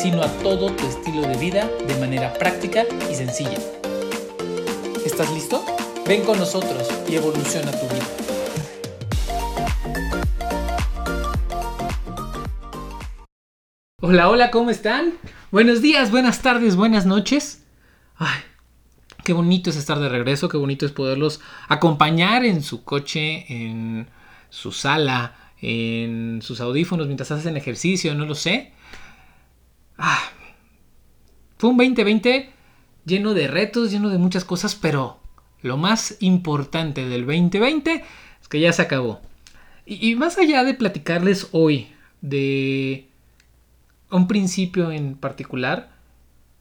sino a todo tu estilo de vida de manera práctica y sencilla. ¿Estás listo? Ven con nosotros y evoluciona tu vida. Hola, hola, ¿cómo están? Buenos días, buenas tardes, buenas noches. Ay, qué bonito es estar de regreso, qué bonito es poderlos acompañar en su coche, en su sala, en sus audífonos mientras hacen ejercicio, no lo sé. Ah, fue un 2020 lleno de retos, lleno de muchas cosas, pero lo más importante del 2020 es que ya se acabó. Y, más allá de platicarles hoy de un principio en particular,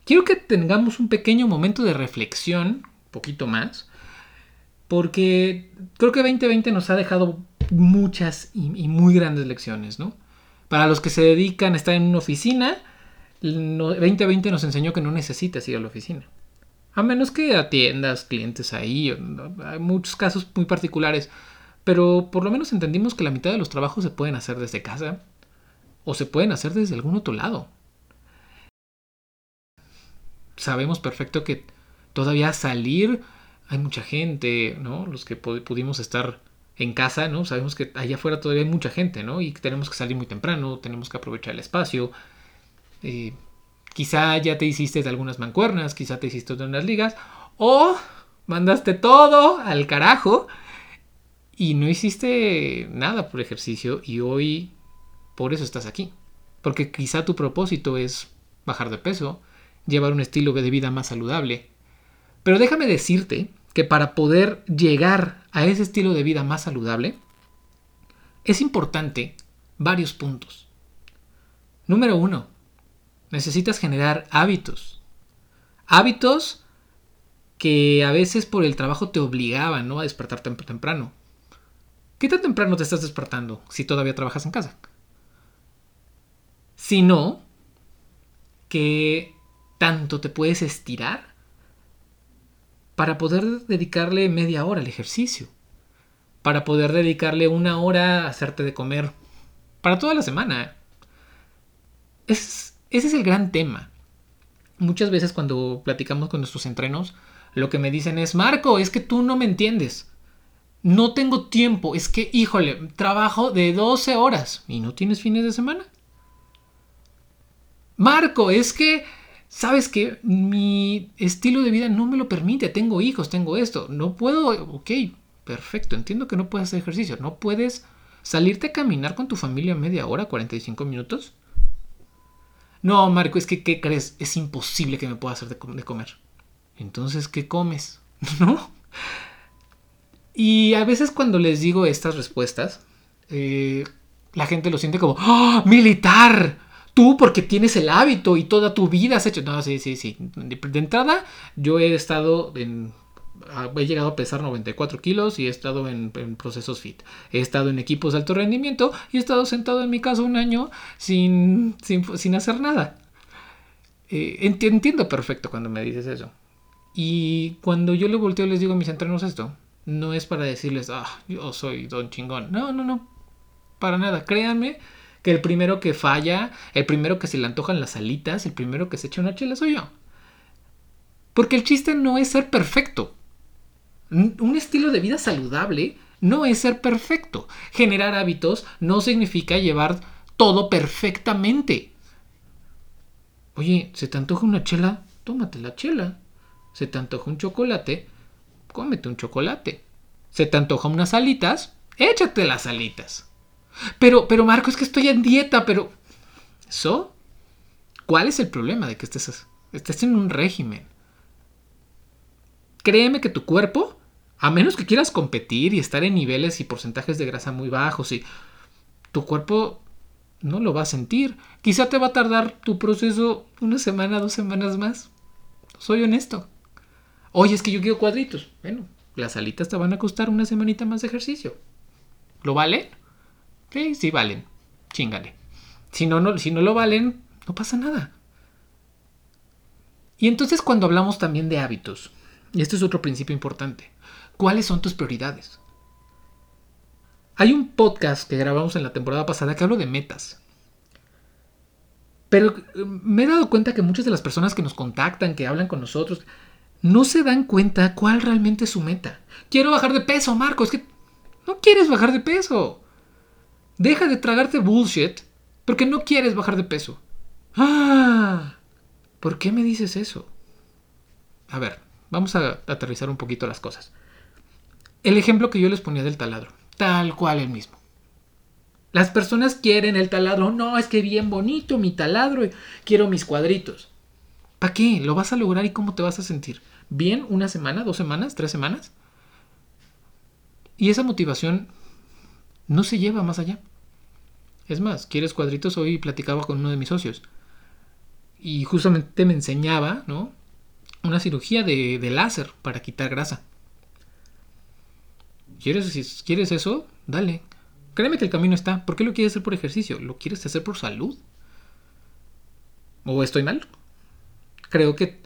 quiero que tengamos un pequeño momento de reflexión, un poquito más, porque creo que 2020 nos ha dejado muchas y, muy grandes lecciones, ¿no? Para los que se dedican a estar en una oficina, 2020 nos enseñó que no necesitas ir a la oficina. A menos que atiendas clientes ahí, hay muchos casos muy particulares, pero por lo menos entendimos que la mitad de los trabajos se pueden hacer desde casa o se pueden hacer desde algún otro lado. Sabemos perfecto que todavía salir hay mucha gente, ¿no? Los que pudimos estar en casa, ¿no? Sabemos que allá afuera todavía hay mucha gente, ¿no? Y tenemos que salir muy temprano, tenemos que aprovechar el espacio. Eh, quizá ya te hiciste de algunas mancuernas, quizá te hiciste de unas ligas, o mandaste todo al carajo y no hiciste nada por ejercicio y hoy por eso estás aquí. Porque quizá tu propósito es bajar de peso, llevar un estilo de vida más saludable. Pero déjame decirte que para poder llegar a ese estilo de vida más saludable, es importante varios puntos. Número uno, necesitas generar hábitos. Hábitos que a veces por el trabajo te obligaban ¿no? a despertarte temprano. ¿Qué tan temprano te estás despertando si todavía trabajas en casa? sino que tanto te puedes estirar para poder dedicarle media hora al ejercicio, para poder dedicarle una hora a hacerte de comer, para toda la semana. Ese es el gran tema. Muchas veces cuando platicamos con nuestros entrenos, lo que me dicen es, Marco, es que tú no me entiendes. No tengo tiempo, es que, híjole, trabajo de 12 horas y no tienes fines de semana. Marco, es que, sabes que mi estilo de vida no me lo permite, tengo hijos, tengo esto, no puedo, ok, perfecto, entiendo que no puedes hacer ejercicio, no puedes salirte a caminar con tu familia media hora, 45 minutos. No, Marco, es que, ¿qué crees? Es imposible que me pueda hacer de, comer. Entonces, ¿qué comes? ¿No? Y a veces cuando les digo estas respuestas, eh, la gente lo siente como, ¡Oh, militar! tú porque tienes el hábito y toda tu vida has hecho. No, sí, sí, sí. De, entrada, yo he estado en. He llegado a pesar 94 kilos y he estado en, procesos fit. He estado en equipos de alto rendimiento y he estado sentado en mi casa un año sin, sin, hacer nada. Eh, entiendo perfecto cuando me dices eso. Y cuando yo le volteo les digo a mis entrenos esto, no es para decirles, ah, yo soy don chingón. No, no, no. Para nada. Créanme que el primero que falla, el primero que se le antojan las alitas, el primero que se echa una chela soy yo. Porque el chiste no es ser perfecto. Un estilo de vida saludable no es ser perfecto. Generar hábitos no significa llevar todo perfectamente. Oye, ¿se te antoja una chela? Tómate la chela. ¿Se te antoja un chocolate? Cómete un chocolate. ¿Se te antoja unas alitas? Échate las alitas. Pero, pero Marco, es que estoy en dieta, pero... ¿So? ¿Cuál es el problema de que estés, estés en un régimen? Créeme que tu cuerpo, a menos que quieras competir y estar en niveles y porcentajes de grasa muy bajos, y tu cuerpo no lo va a sentir. Quizá te va a tardar tu proceso una semana, dos semanas más. Soy honesto. Oye, es que yo quiero cuadritos. Bueno, las alitas te van a costar una semanita más de ejercicio. ¿Lo valen? Sí, sí valen. Chingale. Si no, no, si no lo valen, no pasa nada. Y entonces cuando hablamos también de hábitos, y este es otro principio importante, ¿cuáles son tus prioridades? Hay un podcast que grabamos en la temporada pasada que hablo de metas. Pero eh, me he dado cuenta que muchas de las personas que nos contactan, que hablan con nosotros, no se dan cuenta cuál realmente es su meta. Quiero bajar de peso, Marco. Es que no quieres bajar de peso. Deja de tragarte bullshit porque no quieres bajar de peso. Ah, ¿por qué me dices eso? A ver, vamos a aterrizar un poquito las cosas. El ejemplo que yo les ponía del taladro, tal cual el mismo. Las personas quieren el taladro. No, es que bien bonito mi taladro. Quiero mis cuadritos. ¿Para qué? ¿Lo vas a lograr y cómo te vas a sentir? ¿Bien una semana, dos semanas, tres semanas? Y esa motivación no se lleva más allá. Es más, ¿quieres cuadritos? Hoy platicaba con uno de mis socios. Y justamente me enseñaba, ¿no? Una cirugía de láser para quitar grasa. ¿Quieres, si quieres eso? Dale. Créeme que el camino está. ¿Por qué lo quieres hacer por ejercicio? ¿Lo quieres hacer por salud? ¿O estoy mal? creo que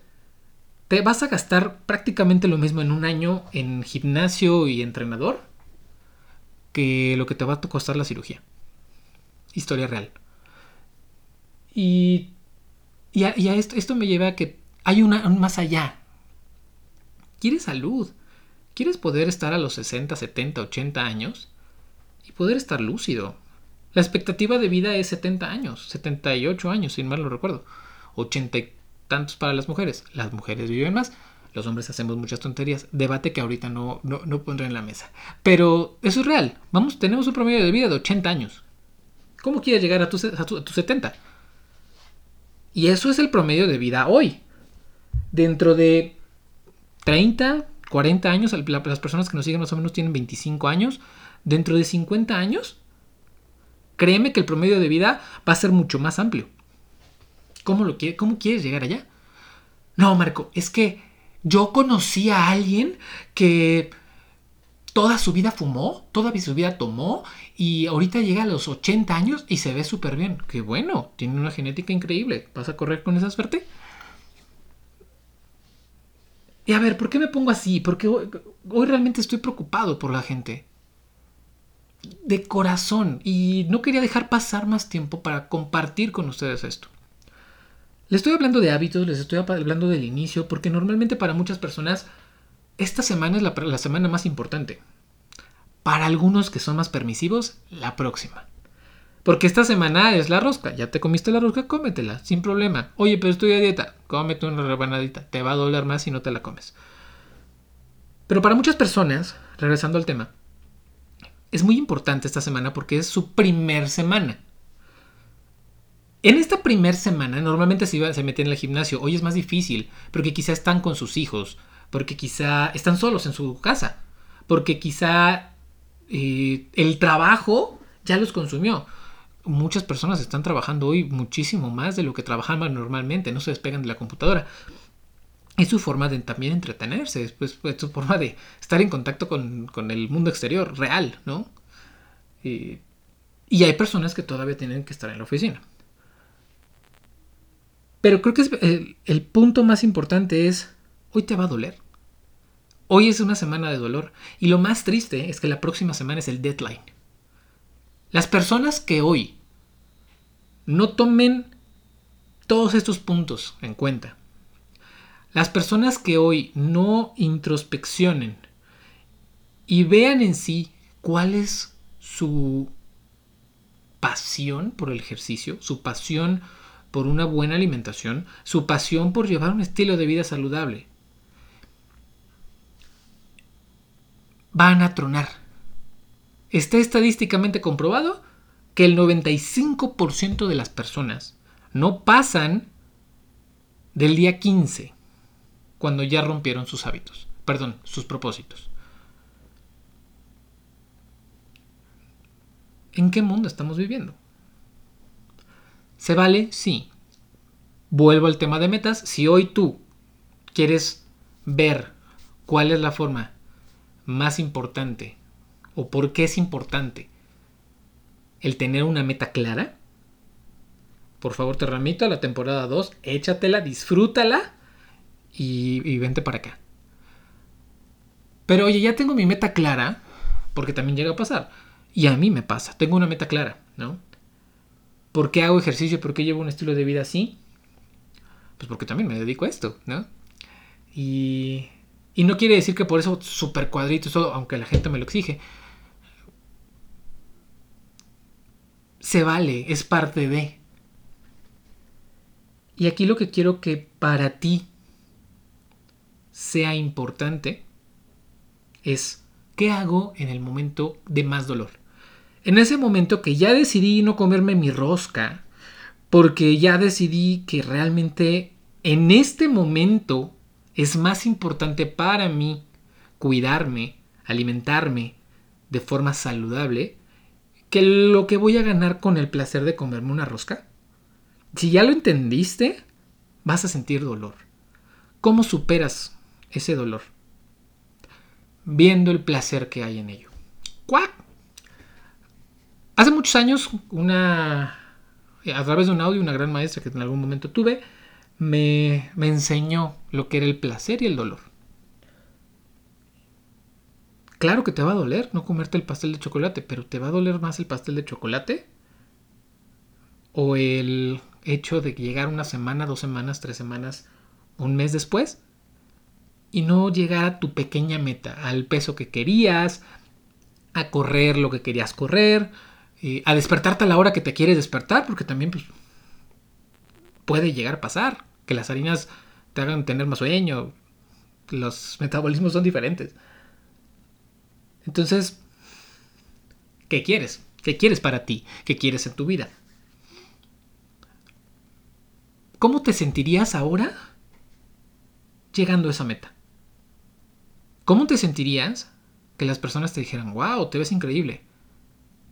te vas a gastar prácticamente lo mismo en un año en gimnasio y entrenador que lo que te va a costar la cirugía. Historia real. Y, y, a, esto, me lleva a que hay un más allá. Quieres salud. Quieres poder estar a los 60, 70, 80 años y poder estar lúcido. La expectativa de vida es 70 años, 78 años, sin mal lo recuerdo. 84 tantos para las mujeres. Las mujeres viven más, los hombres hacemos muchas tonterías. Debate que ahorita no, no, pondré en la mesa. Pero eso es real. Vamos, tenemos un promedio de vida de 80 años. ¿Cómo quieres llegar a tus a tu, 70? Y eso es el promedio de vida hoy. Dentro de 30, 40 años, las personas que nos siguen más o menos tienen 25 años. Dentro de 50 años, créeme que el promedio de vida va a ser mucho más amplio. ¿Cómo, lo ¿Cómo quieres llegar allá? No, Marco, es que yo conocí a alguien que toda su vida fumó, toda su vida tomó y ahorita llega a los 80 años y se ve súper bien. Qué bueno, tiene una genética increíble. ¿Vas a correr con esa suerte? Y a ver, ¿por qué me pongo así? Porque hoy, realmente estoy preocupado por la gente. De corazón. Y no quería dejar pasar más tiempo para compartir con ustedes esto. Les estoy hablando de hábitos, les estoy hablando del inicio, porque normalmente para muchas personas esta semana es la, semana más importante. Para algunos que son más permisivos, la próxima. Porque esta semana es la rosca. Ya te comiste la rosca, cómetela, sin problema. Oye, pero estoy a dieta. Cómete una rebanadita. Te va a doler más si no te la comes. Pero para muchas personas, regresando al tema, es muy importante esta semana porque es su primer semana. En esta primera semana normalmente se, iba, se metían en el gimnasio. Hoy es más difícil porque quizá están con sus hijos, porque quizá están solos en su casa, porque quizá eh, el trabajo ya los consumió. Muchas personas están trabajando hoy muchísimo más de lo que trabajaban normalmente, no se despegan de la computadora. Es su forma de también entretenerse, es, pues, su forma de estar en contacto con, el mundo exterior real, ¿no? y hay personas que todavía tienen que estar en la oficina. Pero creo que es, el, punto más importante es, hoy te va a doler. Hoy es una semana de dolor. Y lo más triste es que la próxima semana es el deadline. Las personas que hoy no tomen todos estos puntos en cuenta, las personas que hoy no introspeccionen y vean en sí cuál es su pasión por el ejercicio, su pasión por una buena alimentación, su pasión por llevar un estilo de vida saludable. Van a tronar. Está estadísticamente comprobado que el 95% de las personas no pasan del día 15 cuando ya rompieron sus hábitos, perdón, sus propósitos. ¿En qué mundo estamos viviendo? ¿Se vale? Sí. Vuelvo al tema de metas. Si hoy tú quieres ver cuál es la forma más importante o por qué es importante el tener una meta clara, por favor te remito a la temporada 2, échatela, disfrútala y, y vente para acá. Pero oye, ya tengo mi meta clara, porque también llega a pasar. Y a mí me pasa, tengo una meta clara, ¿no? ¿Por qué hago ejercicio? ¿Por qué llevo un estilo de vida así? Pues porque también me dedico a esto, ¿no? Y, y no quiere decir que por eso super cuadrito todo, aunque la gente me lo exige. Se vale, es parte de. Y aquí lo que quiero que para ti sea importante es qué hago en el momento de más dolor. En ese momento que ya decidí no comerme mi rosca, porque ya decidí que realmente en este momento es más importante para mí cuidarme, alimentarme de forma saludable, que lo que voy a ganar con el placer de comerme una rosca. Si ya lo entendiste, vas a sentir dolor. ¿Cómo superas ese dolor? Viendo el placer que hay en ello. ¡Cuac! Hace muchos años, una. a través de un audio, una gran maestra que en algún momento tuve, me, me enseñó lo que era el placer y el dolor. Claro que te va a doler no comerte el pastel de chocolate, pero ¿te va a doler más el pastel de chocolate? ¿O el hecho de llegar una semana, dos semanas, tres semanas, un mes después? Y no llegar a tu pequeña meta, al peso que querías, a correr lo que querías correr, eh, a despertarte a la hora que te quieres despertar, porque también pues, puede llegar a pasar, que las harinas te hagan tener más sueño, los metabolismos son diferentes. Entonces, ¿qué quieres? ¿Qué quieres para ti? ¿Qué quieres en tu vida? ¿Cómo te sentirías ahora llegando a esa meta? ¿Cómo te sentirías que las personas te dijeran, wow, te ves increíble?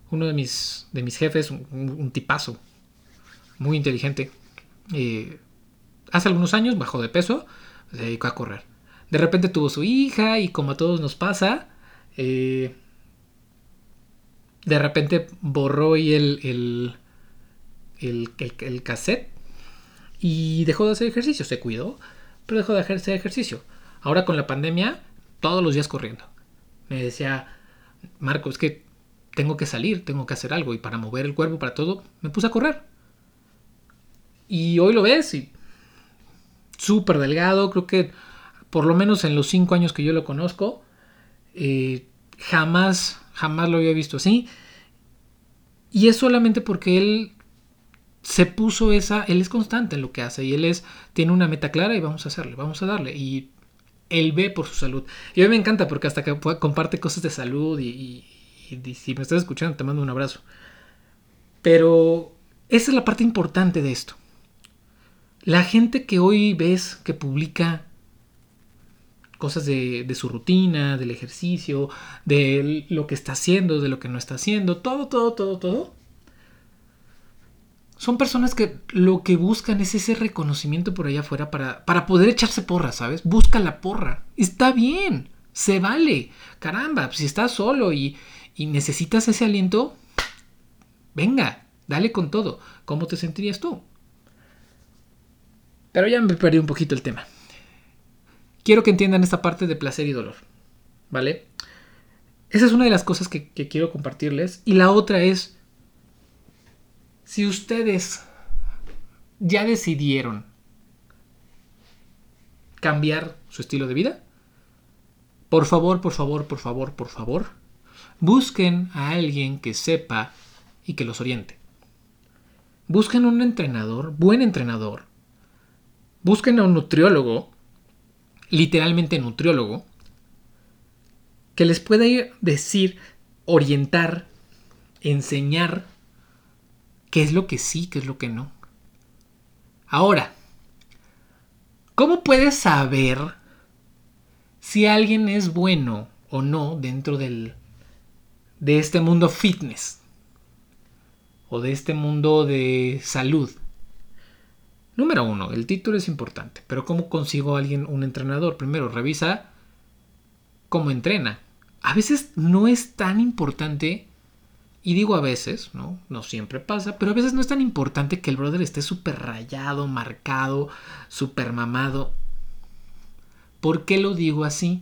Uno de mis, de mis jefes, un, tipazo, muy inteligente, eh, hace algunos años bajó de peso, se dedicó a correr. De repente tuvo su hija y como a todos nos pasa, eh, de repente borró y el, el, el, el, cassette y dejó de hacer ejercicio. Se cuidó, pero dejó de hacer ejercicio. Ahora con la pandemia, todos los días corriendo. Me decía, Marco, es que tengo que salir, tengo que hacer algo y para mover el cuerpo, para todo, me puse a correr. Y hoy lo ves y súper delgado, creo que por lo menos en los cinco años que yo lo conozco, eh, jamás, jamás lo había visto así. Y es solamente porque él se puso esa, él es constante en lo que hace y él es, tiene una meta clara y vamos a hacerle, vamos a darle. Y él ve por su salud. Y a mí me encanta porque hasta que comparte cosas de salud y, y si me estás escuchando te mando un abrazo. Pero esa es la parte importante de esto. La gente que hoy ves que publica cosas de, su rutina, del ejercicio, de lo que está haciendo, de lo que no está haciendo, todo, todo, todo, todo. Son personas que lo que buscan es ese reconocimiento por allá afuera para, para poder echarse porra, ¿sabes? Busca la porra. Está bien, se vale. Caramba, si estás solo y, y necesitas ese aliento, venga, dale con todo. ¿Cómo te sentirías tú? Pero ya me perdí un poquito el tema. Quiero que entiendan esta parte de placer y dolor. ¿Vale? Esa es una de las cosas que, quiero compartirles. Y la otra es, si ustedes ya decidieron cambiar su estilo de vida, por favor, por favor, por favor, por favor, busquen a alguien que sepa y que los oriente. Busquen un entrenador, buen entrenador, Busquen a un nutriólogo, literalmente nutriólogo, que les pueda decir, orientar, enseñar qué es lo que sí, qué es lo que no. Ahora, ¿cómo puedes saber si alguien es bueno o no dentro del, de este mundo fitness o de este mundo de salud? Número uno, el título es importante, pero ¿cómo consigo a alguien un entrenador? Primero, revisa cómo entrena. A veces no es tan importante, y digo a veces, ¿no? No siempre pasa, pero a veces no es tan importante que el brother esté súper rayado, marcado, súper mamado. ¿Por qué lo digo así?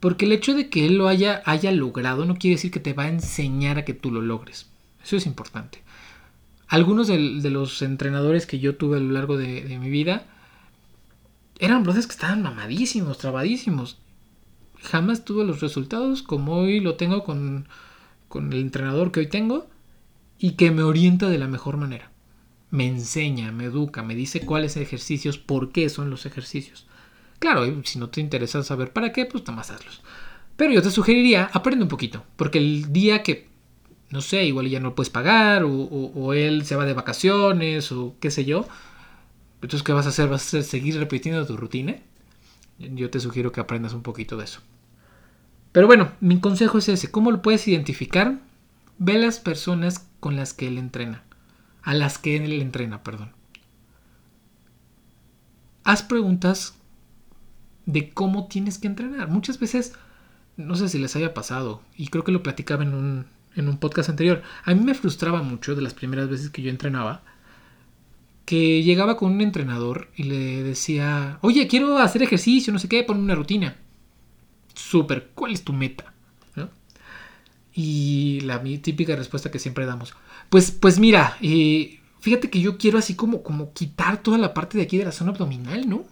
Porque el hecho de que él lo haya, haya logrado no quiere decir que te va a enseñar a que tú lo logres. Eso es importante. Algunos de, los entrenadores que yo tuve a lo largo de, mi vida eran brothers que estaban mamadísimos, trabadísimos. Jamás tuve los resultados como hoy lo tengo con, el entrenador que hoy tengo y que me orienta de la mejor manera. Me enseña, me educa, me dice cuáles ejercicios, por qué son los ejercicios. Claro, si no te interesa saber para qué, pues más hazlos. Pero yo te sugeriría, aprende un poquito, porque el día que, no sé, igual ya no lo puedes pagar, o, él se va de vacaciones, o qué sé yo, entonces ¿qué vas a hacer? ¿Vas a seguir repitiendo tu rutina? Yo te sugiero que aprendas un poquito de eso. Pero bueno, mi consejo es ese. ¿Cómo lo puedes identificar? Ve las personas con las que él entrena. A las que él entrena, perdón. Haz preguntas de cómo tienes que entrenar. Muchas veces, no sé si les haya pasado, y creo que lo platicaba en un, en un podcast anterior, a mí me frustraba mucho de las primeras veces que yo entrenaba, que llegaba con un entrenador y le decía, oye, quiero hacer ejercicio, no sé qué, pon una rutina. Súper, ¿cuál es tu meta? Y la típica respuesta que siempre damos, pues, pues mira, eh, fíjate que yo quiero así como, como quitar toda la parte de aquí de la zona abdominal, ¿no?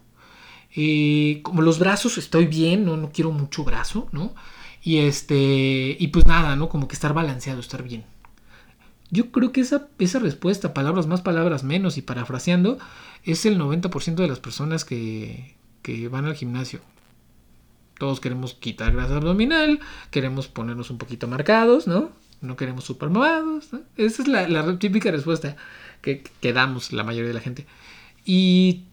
Eh, como los brazos estoy bien, ¿no? no quiero mucho brazo, ¿no? Y este, y pues nada, ¿no? Como que estar balanceado, estar bien. Yo creo que esa, esa respuesta, palabras más, palabras menos y parafraseando, es el 90% de las personas que, que van al gimnasio. Todos queremos quitar grasa abdominal, queremos ponernos un poquito marcados, ¿no? No queremos super mamados. Esa es la, la, típica respuesta que, que damos la mayoría de la gente. Y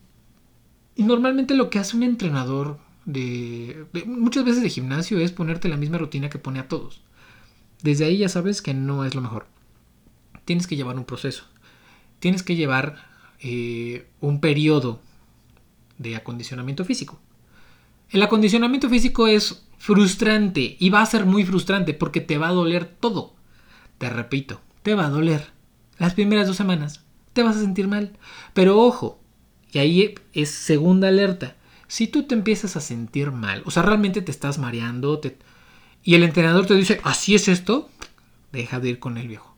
normalmente lo que hace un entrenador de, muchas veces de gimnasio es ponerte la misma rutina que pone a todos. Desde ahí ya sabes que no es lo mejor. Tienes que llevar un proceso. Tienes que llevar eh, un periodo de acondicionamiento físico. El acondicionamiento físico es frustrante y va a ser muy frustrante porque te va a doler todo. Te repito, te va a doler. Las primeras dos semanas te vas a sentir mal. Pero ojo, y ahí es segunda alerta. Si tú te empiezas a sentir mal, o sea, realmente te estás mareando, y el entrenador te dice, así es esto, deja de ir con el viejo.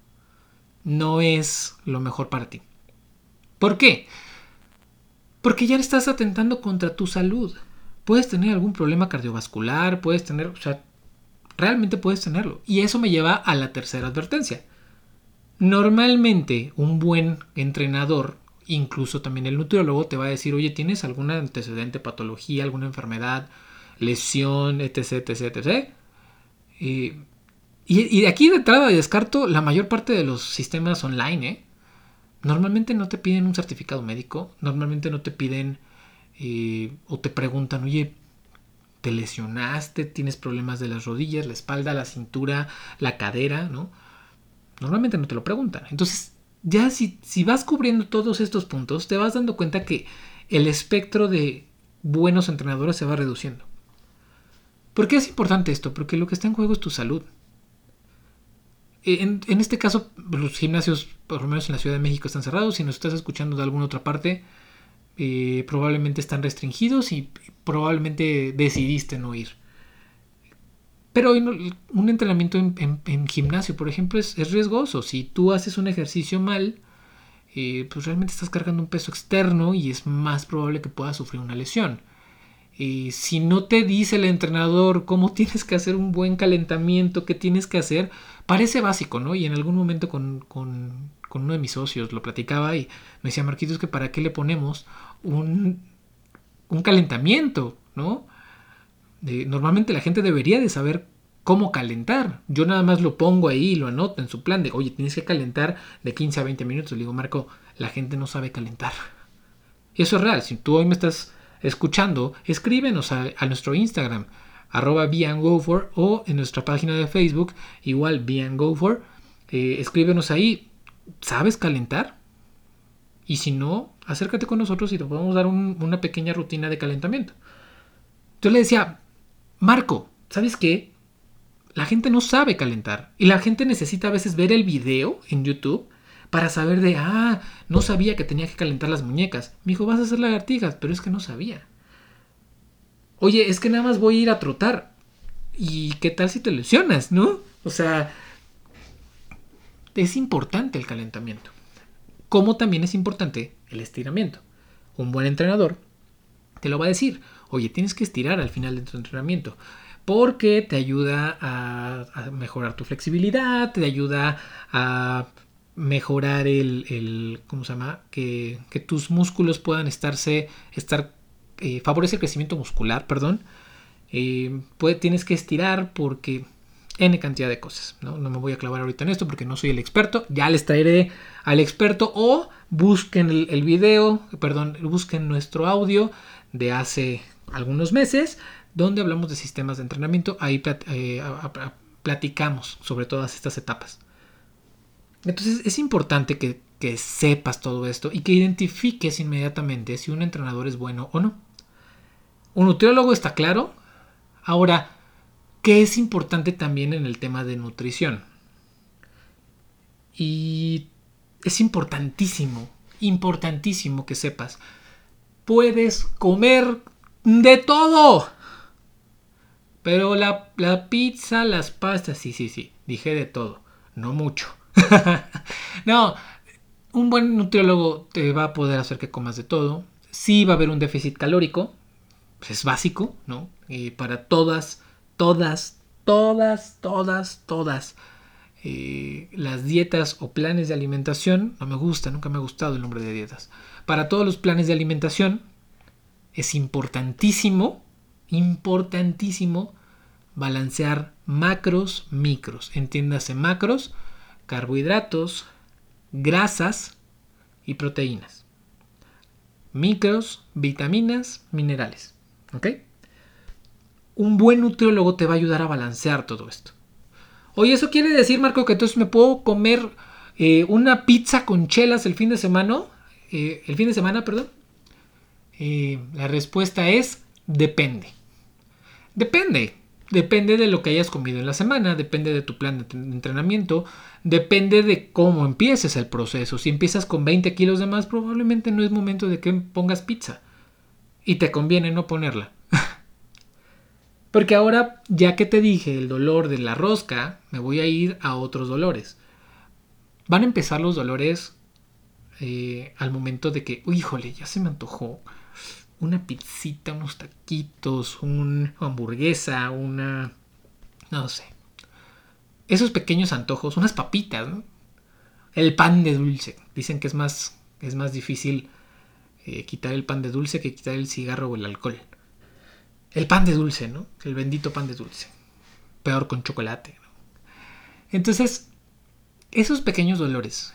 No es lo mejor para ti. ¿Por qué? Porque ya estás atentando contra tu salud. Puedes tener algún problema cardiovascular, puedes tener, o sea, realmente puedes tenerlo. Y eso me lleva a la tercera advertencia. Normalmente un buen entrenador Incluso también el nutriólogo te va a decir, oye, ¿tienes algún antecedente, patología, alguna enfermedad, lesión, etc, etc, etc? y, de aquí de entrada descarto la mayor parte de los sistemas online, ¿eh? Normalmente no te piden un certificado médico, normalmente no te piden eh, o te preguntan, oye, ¿te lesionaste? ¿Tienes problemas de las rodillas, la espalda, la cintura, la cadera? ¿no? Normalmente no te lo preguntan. Entonces, ya si, si vas cubriendo todos estos puntos, te vas dando cuenta que el espectro de buenos entrenadores se va reduciendo. ¿Por qué es importante esto? Porque lo que está en juego es tu salud. En, este caso, los gimnasios, por lo menos en la Ciudad de México, están cerrados. Si nos estás escuchando de alguna otra parte, eh, probablemente están restringidos y probablemente decidiste no ir. Pero un entrenamiento en, gimnasio, por ejemplo, es, riesgoso. Si tú haces un ejercicio mal, eh, pues realmente estás cargando un peso externo y es más probable que puedas sufrir una lesión. Eh, si no te dice el entrenador cómo tienes que hacer un buen calentamiento, qué tienes que hacer, parece básico, ¿no? Y en algún momento con, uno de mis socios lo platicaba y me decía, Marquitos, que para qué le ponemos un, un calentamiento, ¿no? Normalmente la gente debería de saber cómo calentar. Yo nada más lo pongo ahí y lo anoto en su plan de, oye, tienes que calentar de 15 a 20 minutos. Le digo, Marco, la gente no sabe calentar. Y eso es real. Si tú hoy me estás escuchando, escríbenos a, nuestro Instagram, arroba for o en nuestra página de Facebook, igual for Eh, escríbenos ahí, ¿sabes calentar? Y si no, acércate con nosotros y te podemos dar una pequeña rutina de calentamiento. Yo le decía, Marco, ¿sabes qué? La gente no sabe calentar y la gente necesita a veces ver el video en YouTube para saber de, ah, no sabía que tenía que calentar las muñecas. Me dijo, vas a hacer lagartijas, pero es que no sabía. Oye, es que nada más voy a ir a trotar. ¿Y qué tal si te lesionas, no? O sea, es importante el calentamiento. Como también es importante el estiramiento. Un buen entrenador te lo va a decir. Oye, tienes que estirar al final de tu entrenamiento porque te ayuda a, mejorar tu flexibilidad, te ayuda a mejorar el, ¿cómo se llama? Que, tus músculos puedan estarse, estar, eh, favorece el crecimiento muscular, perdón. Eh, tienes que estirar porque N cantidad de cosas. ¿no? me voy a clavar ahorita en esto porque no soy el experto. Ya les traeré al experto o busquen el video, perdón, busquen nuestro audio de hace algunos meses donde hablamos de sistemas de entrenamiento. Ahí eh, platicamos sobre todas estas etapas. Entonces es importante que, que sepas todo esto y que identifiques inmediatamente si un entrenador es bueno o no. Un nutriólogo está claro. Ahora, ¿qué es importante también en el tema de nutrición? Y es importantísimo, importantísimo que sepas. Puedes comer de todo. Pero la, pizza, las pastas, sí, sí, sí. Dije de todo. No mucho. no, un buen nutriólogo te va a poder hacer que comas de todo. Sí va a haber un déficit calórico. Pues es básico, ¿no? Y para todas, todas, todas, todas, todas eh, las dietas o planes de alimentación. No me gusta, nunca me ha gustado el nombre de dietas. Para todos los planes de alimentación es importantísimo, importantísimo balancear macros, micros. Entiéndase macros, carbohidratos, grasas y proteínas. Micros, vitaminas, minerales. ¿Ok? Un buen nutriólogo te va a ayudar a balancear todo esto. Oye, ¿eso quiere decir, Marco, que entonces me puedo comer eh, una pizza con chelas el fin de semana? Eh, el fin de semana, perdón. Eh, la respuesta es depende. Depende. Depende de lo que hayas comido en la semana, depende de tu plan de entrenamiento, depende de cómo empieces el proceso. Si empiezas con 20 kilos de más, probablemente no es momento de que pongas pizza. Y te conviene no ponerla. Porque ahora, ya que te dije el dolor de la rosca, me voy a ir a otros dolores. Van a empezar los dolores eh, al momento de que, híjole, ya se me antojó una pizzita, unos taquitos, una hamburguesa, una... no sé. Esos pequeños antojos, unas papitas, ¿no? El pan de dulce. Dicen que es más, es más difícil eh, quitar el pan de dulce que quitar el cigarro o el alcohol. El pan de dulce, ¿no? El bendito pan de dulce. Peor con chocolate. ¿no? Entonces, esos pequeños dolores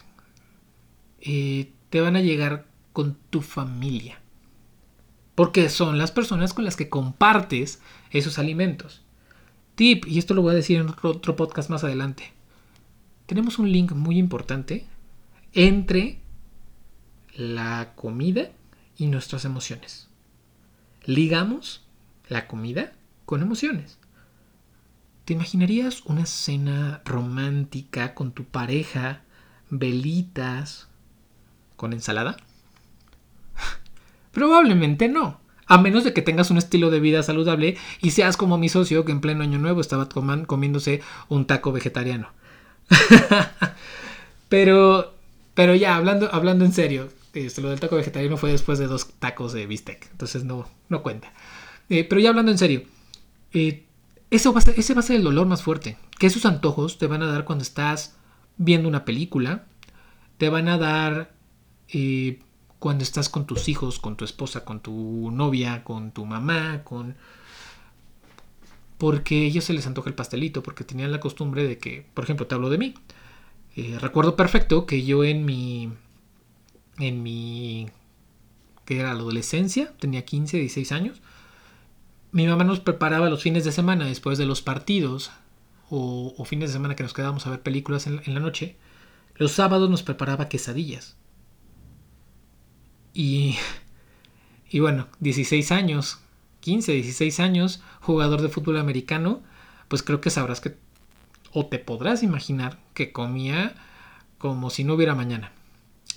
eh, te van a llegar con tu familia porque son las personas con las que compartes esos alimentos. Tip, y esto lo voy a decir en otro podcast más adelante. Tenemos un link muy importante entre la comida y nuestras emociones. Ligamos la comida con emociones. ¿Te imaginarías una cena romántica con tu pareja, velitas, con ensalada? Probablemente no. A menos de que tengas un estilo de vida saludable y seas como mi socio que en pleno año nuevo estaba comiéndose un taco vegetariano. pero, pero ya, hablando, hablando en serio, este, lo del taco vegetariano fue después de dos tacos de bistec, entonces no, no cuenta. Eh, pero ya hablando en serio, eh, eso ese va a ser el dolor más fuerte. Que esos antojos te van a dar cuando estás viendo una película, te van a dar cuando estás con tus hijos, con tu esposa, con tu novia, con tu mamá, con... Porque ellos se les antoja el pastelito, porque tenían la costumbre de que, por ejemplo, te hablo de mí. Eh, recuerdo perfecto que yo en mi... En mi... que era la adolescencia, tenía 15, 16 años. Mi mamá nos preparaba los fines de semana después de los partidos o, fines de semana que nos quedábamos a ver películas en la noche. Los sábados nos preparaba quesadillas Y, y bueno, 16 años, 15, 16 años, jugador de fútbol americano, pues creo que sabrás que, o te podrás imaginar que comía como si no hubiera mañana.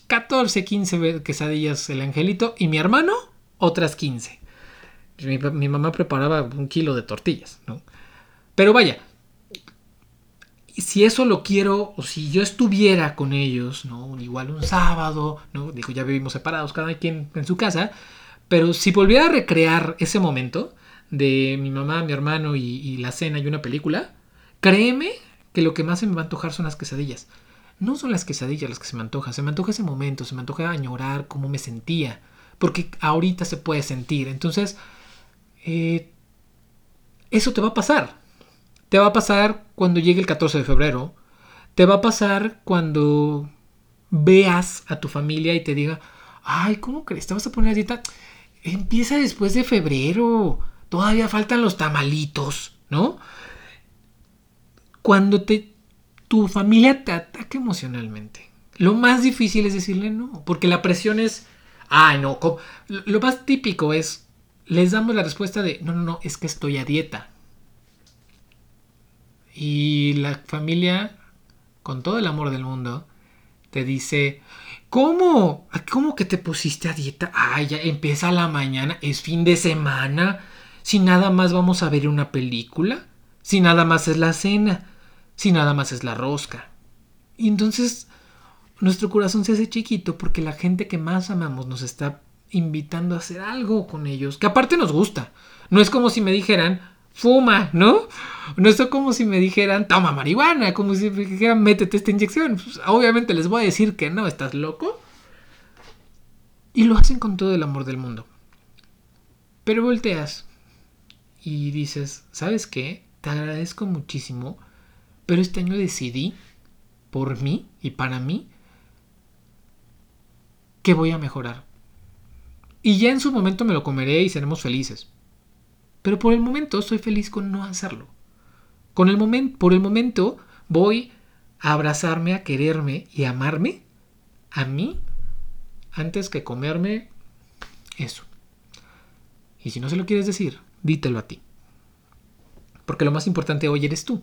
14, 15 quesadillas el angelito y mi hermano otras 15. Mi, mi mamá preparaba un kilo de tortillas, ¿no? Pero vaya, si eso lo quiero, o si yo estuviera con ellos, ¿no? Igual un sábado, ¿no? Digo, ya vivimos separados, cada quien en su casa, pero si volviera a recrear ese momento de mi mamá, mi hermano y, la cena y una película, créeme que lo que más se me va a antojar son las quesadillas. No son las quesadillas las que se me antojan, se me antoja ese momento, se me antoja añorar cómo me sentía, porque ahorita se puede sentir. Entonces, eh, eso te va a pasar. Te va a pasar cuando llegue el 14 de febrero. Te va a pasar cuando veas a tu familia y te diga, ay, ¿cómo crees? ¿Te vas a poner a dieta? Empieza después de febrero. Todavía faltan los tamalitos, ¿no? Cuando te, tu familia te ataca emocionalmente. Lo más difícil es decirle no, porque la presión es, ay, no, lo más típico es, les damos la respuesta de, no, no, no, es que estoy a dieta. Y la familia, con todo el amor del mundo, te dice, ¿cómo? ¿Cómo que te pusiste a dieta? Ay, ya empieza la mañana, es fin de semana. Si nada más vamos a ver una película, si nada más es la cena, si nada más es la rosca. Y entonces nuestro corazón se hace chiquito porque la gente que más amamos nos está invitando a hacer algo con ellos, que aparte nos gusta. No es como si me dijeran, fuma, ¿no? No es como si me dijeran, toma marihuana, como si me dijeran, métete esta inyección. Pues, obviamente les voy a decir que no, estás loco. Y lo hacen con todo el amor del mundo. Pero volteas y dices, ¿sabes qué? Te agradezco muchísimo, pero este año decidí, por mí y para mí, que voy a mejorar. Y ya en su momento me lo comeré y seremos felices. Pero por el momento estoy feliz con no hacerlo. Con el momento, por el momento voy a abrazarme, a quererme y amarme a mí antes que comerme eso. Y si no se lo quieres decir, dítelo a ti. Porque lo más importante hoy eres tú.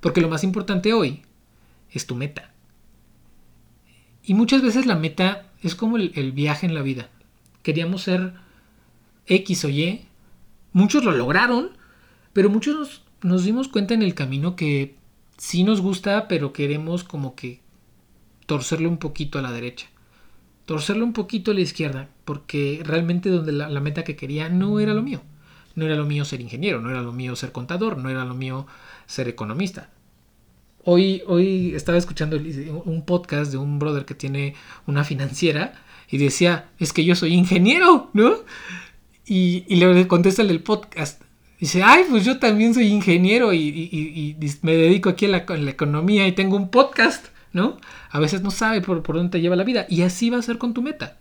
Porque lo más importante hoy es tu meta. Y muchas veces la meta es como el, el viaje en la vida. Queríamos ser X o Y Muchos lo lograron, pero muchos nos, dimos cuenta en el camino que sí nos gusta, pero queremos como que torcerlo un poquito a la derecha. Torcerlo un poquito a la izquierda, porque realmente donde la, meta que quería no era lo mío. No era lo mío ser ingeniero, no era lo mío ser contador, no era lo mío ser economista. Hoy, hoy estaba escuchando un podcast de un brother que tiene una financiera y decía, es que yo soy ingeniero, ¿no? Y, le contesta el podcast. Dice, ay, pues yo también soy ingeniero y, me dedico aquí a la, economía y tengo un podcast, ¿no? A veces no sabe por, por dónde te lleva la vida. Y así va a ser con tu meta.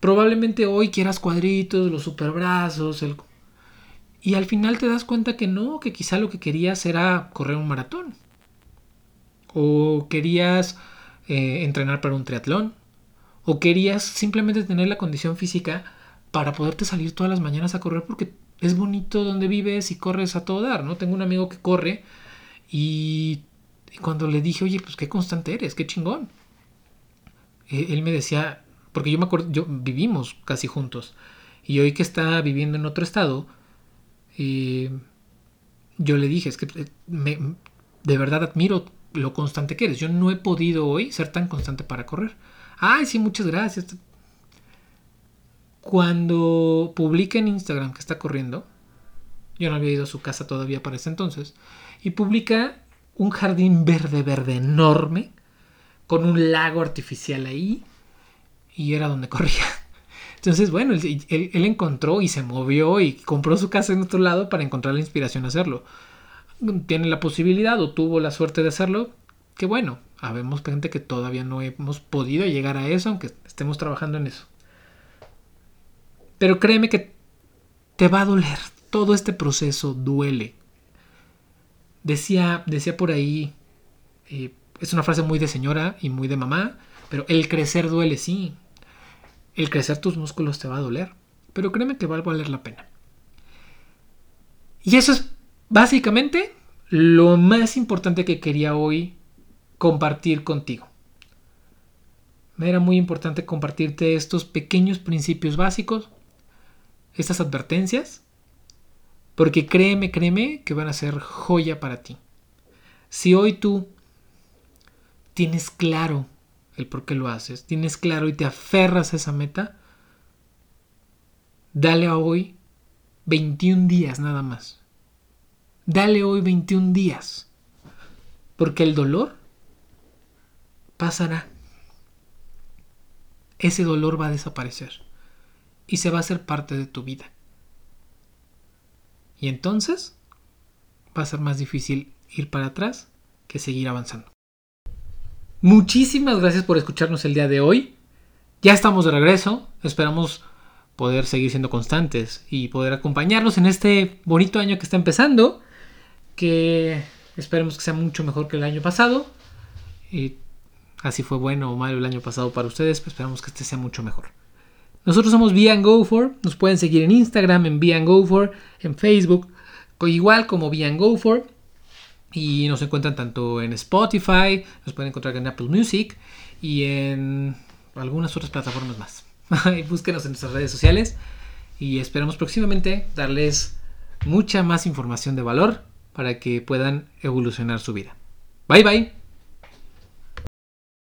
Probablemente hoy quieras cuadritos, los superbrazos, el... Y al final te das cuenta que no, que quizá lo que querías era correr un maratón. O querías eh, entrenar para un triatlón. O querías simplemente tener la condición física para poderte salir todas las mañanas a correr porque es bonito donde vives y corres a todo dar, ¿no? Tengo un amigo que corre y, cuando le dije, oye, pues qué constante eres, qué chingón. E, él me decía, porque yo me acuerdo, yo vivimos casi juntos y hoy que está viviendo en otro estado, eh, yo le dije, es que eh, de verdad admiro lo constante que eres. Yo no he podido hoy ser tan constante para correr. Ay, sí, muchas gracias cuando publica en Instagram que está corriendo, yo no había ido a su casa todavía para ese entonces, y publica un jardín verde, verde enorme, con un lago artificial ahí, y era donde corría. Entonces, bueno, él, encontró y se movió y compró su casa en otro lado para encontrar la inspiración a hacerlo. Tiene la posibilidad o tuvo la suerte de hacerlo, que bueno, habemos gente que todavía no hemos podido llegar a eso, aunque estemos trabajando en eso. Pero créeme que te va a doler. Todo este proceso duele. Decía, decía por ahí, eh, es una frase muy de señora y muy de mamá, pero el crecer duele, sí. el crecer tus músculos te va a doler, pero créeme que va a valer la pena. Y eso es básicamente lo más importante que quería hoy compartir contigo. Me era muy importante compartirte estos pequeños principios básicos, estas advertencias, porque créeme, créeme que van a ser joya para ti. Si hoy tú tienes claro el por qué lo haces, tienes claro y te aferras a esa meta, dale a hoy 21 días nada más. Dale hoy 21 días. Porque el dolor pasará. Ese dolor va a desaparecer y se va a hacer parte de tu vida. Y entonces va a ser más difícil ir para atrás que seguir avanzando. Muchísimas gracias por escucharnos el día de hoy. Ya estamos de regreso. Esperamos poder seguir siendo constantes y poder acompañarlos en este bonito año que está empezando. Que esperemos que sea mucho mejor que el año pasado. Y así fue bueno o malo el año pasado para ustedes, pues esperamos que este sea mucho mejor. Nosotros somos Be Go For. Nos pueden seguir en Instagram, en Be Go For, en Facebook, igual como Be Go For. Y nos encuentran tanto en Spotify, nos pueden encontrar en Apple Music y en algunas otras plataformas más. Búsquenos en nuestras redes sociales y esperamos próximamente darles mucha más información de valor para que puedan evolucionar su vida. Bye bye.